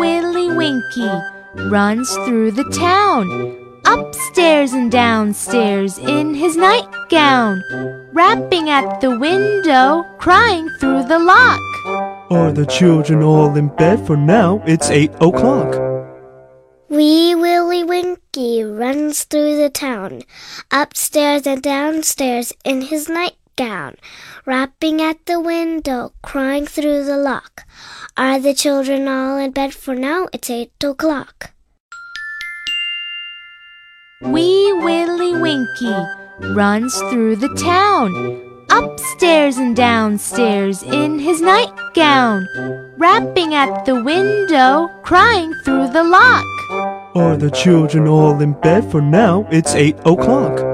Winkie runs through the town, upstairs and downstairs in his nightgown, rapping at the window, crying through the lock. Are the children all in bed for now? It's eight o'clock. Wee Willie Winkie runs through the town, upstairs and downstairs in his nightgown, rapping at the window, crying through the lock. Are the children all in bed for now? It's eight o'clock. Wee Willie Winkie runs through the town, upstairs and downstairs in his nightgown, rapping at the window, crying through the lock. Are the children all in bed for now? It's eight o'clock.